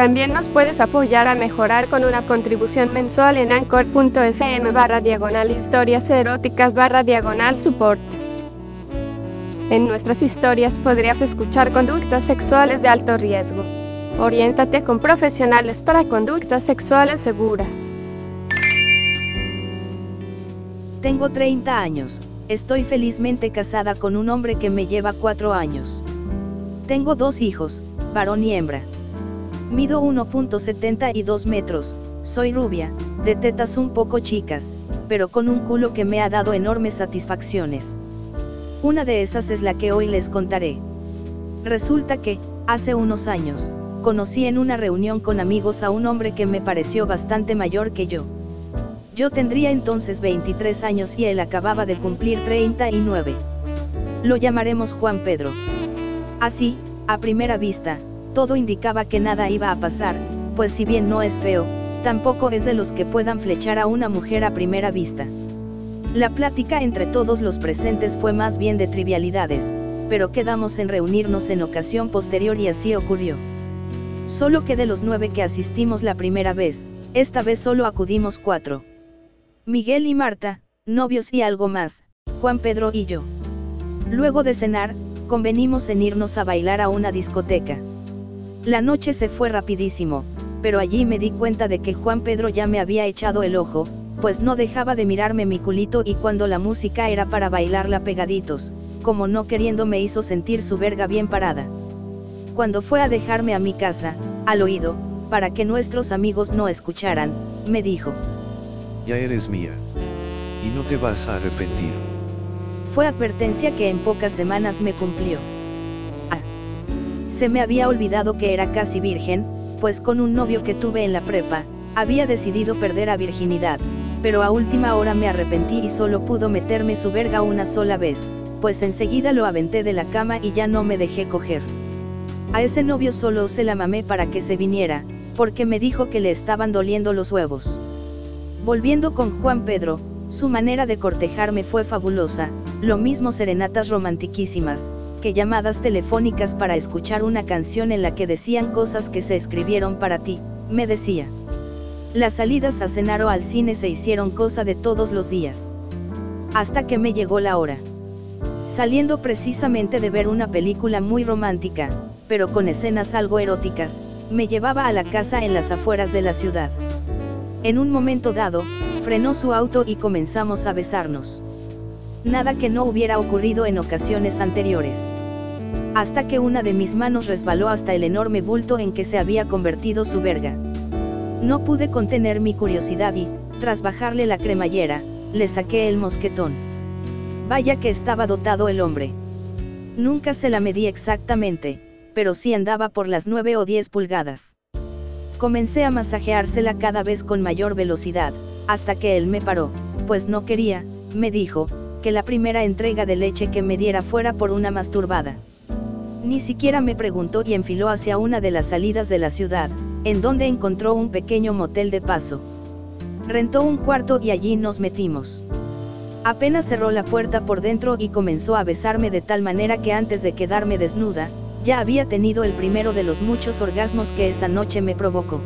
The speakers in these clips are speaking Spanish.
También nos puedes apoyar a mejorar con una contribución mensual en anchor.fm barra diagonal historias eróticas barra diagonal support. En nuestras historias podrías escuchar conductas sexuales de alto riesgo. Oriéntate con profesionales para conductas sexuales seguras. Tengo 30 años. Estoy felizmente casada con un hombre que me lleva 4 años. Tengo dos hijos, varón y hembra. Mido 1.72 metros, soy rubia, de tetas un poco chicas, pero con un culo que me ha dado enormes satisfacciones. Una de esas es la que hoy les contaré. Resulta que, hace unos años, conocí en una reunión con amigos a un hombre que me pareció bastante mayor que yo. Yo tendría entonces 23 años y él acababa de cumplir 39. Lo llamaremos Juan Pedro. Así, a primera vista, todo indicaba que nada iba a pasar, pues si bien no es feo, tampoco es de los que puedan flechar a una mujer a primera vista. La plática entre todos los presentes fue más bien de trivialidades, pero quedamos en reunirnos en ocasión posterior y así ocurrió. Solo que de los nueve que asistimos la primera vez, esta vez solo acudimos cuatro. Miguel y Marta, novios y algo más, Juan Pedro y yo. Luego de cenar, convenimos en irnos a bailar a una discoteca. La noche se fue rapidísimo, pero allí me di cuenta de que Juan Pedro ya me había echado el ojo, pues no dejaba de mirarme mi culito y cuando la música era para bailarla pegaditos, como no queriendo me hizo sentir su verga bien parada. Cuando fue a dejarme a mi casa, al oído, para que nuestros amigos no escucharan, me dijo. Ya eres mía. Y no te vas a arrepentir. Fue advertencia que en pocas semanas me cumplió. Se me había olvidado que era casi virgen, pues con un novio que tuve en la prepa, había decidido perder a virginidad, pero a última hora me arrepentí y solo pudo meterme su verga una sola vez, pues enseguida lo aventé de la cama y ya no me dejé coger. A ese novio solo se la mamé para que se viniera, porque me dijo que le estaban doliendo los huevos. Volviendo con Juan Pedro, su manera de cortejarme fue fabulosa, lo mismo serenatas romantiquísimas, que llamadas telefónicas para escuchar una canción en la que decían cosas que se escribieron para ti, me decía. Las salidas a cenar o al cine se hicieron cosa de todos los días. Hasta que me llegó la hora. Saliendo precisamente de ver una película muy romántica, pero con escenas algo eróticas, me llevaba a la casa en las afueras de la ciudad. En un momento dado, frenó su auto y comenzamos a besarnos. Nada que no hubiera ocurrido en ocasiones anteriores hasta que una de mis manos resbaló hasta el enorme bulto en que se había convertido su verga. No pude contener mi curiosidad y, tras bajarle la cremallera, le saqué el mosquetón. Vaya que estaba dotado el hombre. Nunca se la medí exactamente, pero sí andaba por las 9 o 10 pulgadas. Comencé a masajeársela cada vez con mayor velocidad, hasta que él me paró, pues no quería, me dijo, que la primera entrega de leche que me diera fuera por una masturbada. Ni siquiera me preguntó y enfiló hacia una de las salidas de la ciudad, en donde encontró un pequeño motel de paso. Rentó un cuarto y allí nos metimos. Apenas cerró la puerta por dentro y comenzó a besarme de tal manera que antes de quedarme desnuda, ya había tenido el primero de los muchos orgasmos que esa noche me provocó.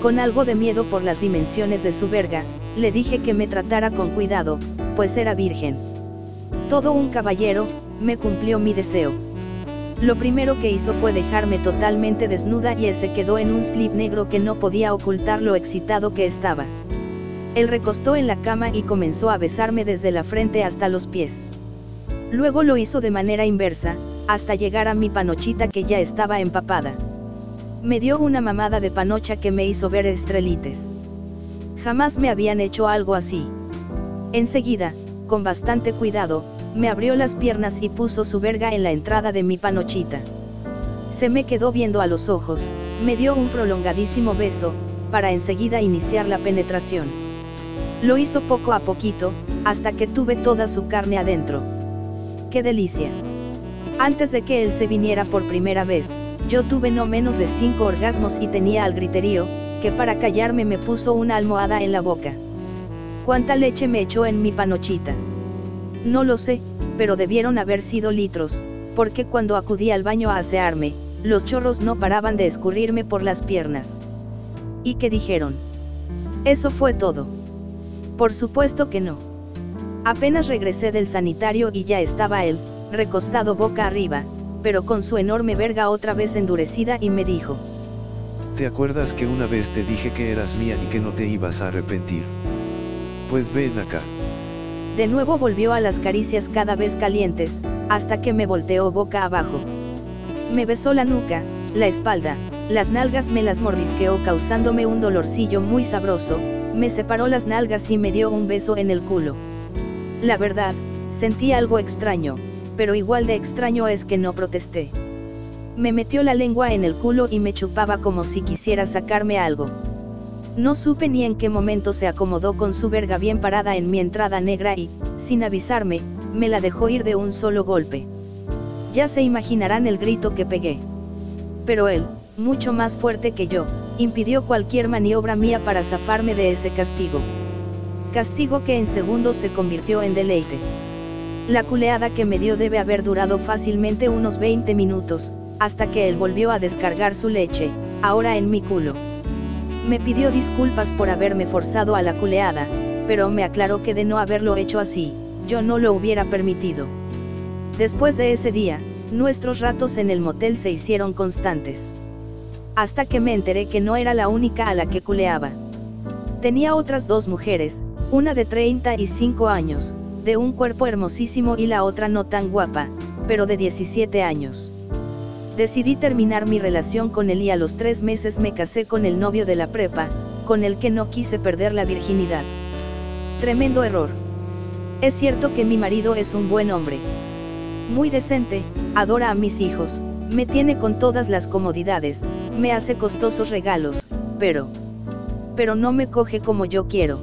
Con algo de miedo por las dimensiones de su verga, le dije que me tratara con cuidado, pues era virgen. Todo un caballero, me cumplió mi deseo. Lo primero que hizo fue dejarme totalmente desnuda y se quedó en un slip negro que no podía ocultar lo excitado que estaba. Él recostó en la cama y comenzó a besarme desde la frente hasta los pies. Luego lo hizo de manera inversa, hasta llegar a mi panochita que ya estaba empapada. Me dio una mamada de panocha que me hizo ver estrelites. Jamás me habían hecho algo así. Enseguida, con bastante cuidado, me abrió las piernas y puso su verga en la entrada de mi panochita. Se me quedó viendo a los ojos, me dio un prolongadísimo beso, para enseguida iniciar la penetración. Lo hizo poco a poquito, hasta que tuve toda su carne adentro. ¡Qué delicia! Antes de que él se viniera por primera vez, yo tuve no menos de cinco orgasmos y tenía al griterío, que para callarme me puso una almohada en la boca. ¿Cuánta leche me echó en mi panochita? No lo sé, pero debieron haber sido litros, porque cuando acudí al baño a asearme, los chorros no paraban de escurrirme por las piernas. ¿Y qué dijeron? Eso fue todo. Por supuesto que no. Apenas regresé del sanitario y ya estaba él, recostado boca arriba, pero con su enorme verga otra vez endurecida y me dijo. ¿Te acuerdas que una vez te dije que eras mía y que no te ibas a arrepentir? Pues ven acá. De nuevo volvió a las caricias cada vez calientes, hasta que me volteó boca abajo. Me besó la nuca, la espalda, las nalgas me las mordisqueó causándome un dolorcillo muy sabroso, me separó las nalgas y me dio un beso en el culo. La verdad, sentí algo extraño, pero igual de extraño es que no protesté. Me metió la lengua en el culo y me chupaba como si quisiera sacarme algo. No supe ni en qué momento se acomodó con su verga bien parada en mi entrada negra y, sin avisarme, me la dejó ir de un solo golpe. Ya se imaginarán el grito que pegué. Pero él, mucho más fuerte que yo, impidió cualquier maniobra mía para zafarme de ese castigo. Castigo que en segundos se convirtió en deleite. La culeada que me dio debe haber durado fácilmente unos 20 minutos, hasta que él volvió a descargar su leche, ahora en mi culo. Me pidió disculpas por haberme forzado a la culeada, pero me aclaró que de no haberlo hecho así, yo no lo hubiera permitido. Después de ese día, nuestros ratos en el motel se hicieron constantes. Hasta que me enteré que no era la única a la que culeaba. Tenía otras dos mujeres, una de 35 años, de un cuerpo hermosísimo y la otra no tan guapa, pero de 17 años. Decidí terminar mi relación con él y a los tres meses me casé con el novio de la prepa, con el que no quise perder la virginidad. Tremendo error. Es cierto que mi marido es un buen hombre. Muy decente, adora a mis hijos, me tiene con todas las comodidades, me hace costosos regalos, pero... Pero no me coge como yo quiero.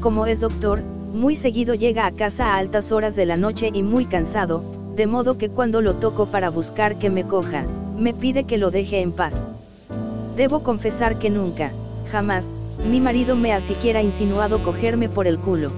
Como es doctor, muy seguido llega a casa a altas horas de la noche y muy cansado, de modo que cuando lo toco para buscar que me coja, me pide que lo deje en paz. Debo confesar que nunca, jamás, mi marido me ha siquiera insinuado cogerme por el culo.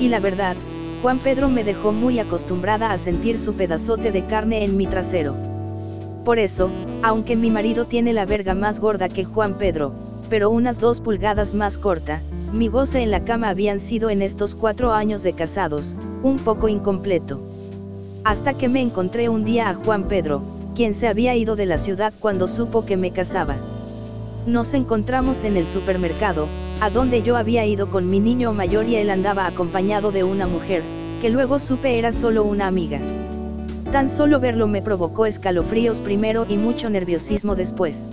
Y la verdad, Juan Pedro me dejó muy acostumbrada a sentir su pedazote de carne en mi trasero. Por eso, aunque mi marido tiene la verga más gorda que Juan Pedro, pero unas dos pulgadas más corta, mi goce en la cama habían sido en estos cuatro años de casados, un poco incompleto. Hasta que me encontré un día a Juan Pedro, quien se había ido de la ciudad cuando supo que me casaba. Nos encontramos en el supermercado, a donde yo había ido con mi niño mayor y él andaba acompañado de una mujer, que luego supe era solo una amiga. Tan solo verlo me provocó escalofríos primero y mucho nerviosismo después.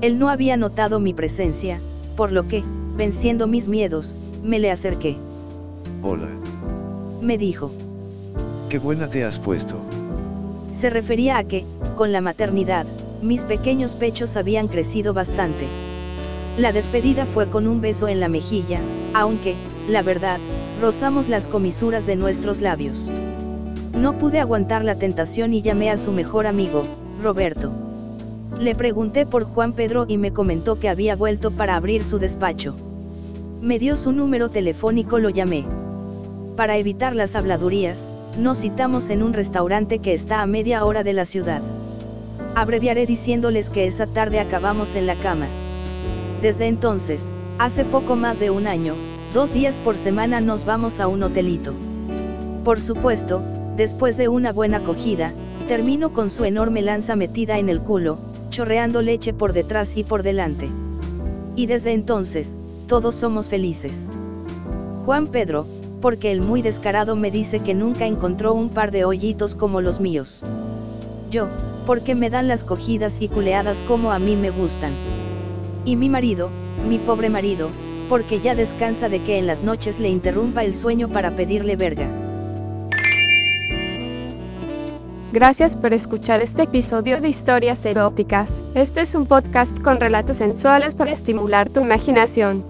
Él no había notado mi presencia, por lo que, venciendo mis miedos, me le acerqué. Hola. Me dijo. Qué buena te has puesto. Se refería a que, con la maternidad, mis pequeños pechos habían crecido bastante. La despedida fue con un beso en la mejilla, aunque, la verdad, rozamos las comisuras de nuestros labios. No pude aguantar la tentación y llamé a su mejor amigo, Roberto. Le pregunté por Juan Pedro y me comentó que había vuelto para abrir su despacho. Me dio su número telefónico, lo llamé. Para evitar las habladurías, nos citamos en un restaurante que está a media hora de la ciudad. Abreviaré diciéndoles que esa tarde acabamos en la cama. Desde entonces, hace poco más de un año, dos días por semana nos vamos a un hotelito. Por supuesto, después de una buena acogida, termino con su enorme lanza metida en el culo, chorreando leche por detrás y por delante. Y desde entonces, todos somos felices. Juan Pedro, porque el muy descarado me dice que nunca encontró un par de hoyitos como los míos. Yo, porque me dan las cogidas y culeadas como a mí me gustan. Y mi marido, mi pobre marido, porque ya descansa de que en las noches le interrumpa el sueño para pedirle verga. Gracias por escuchar este episodio de Historias Eróticas. Este es un podcast con relatos sensuales para estimular tu imaginación.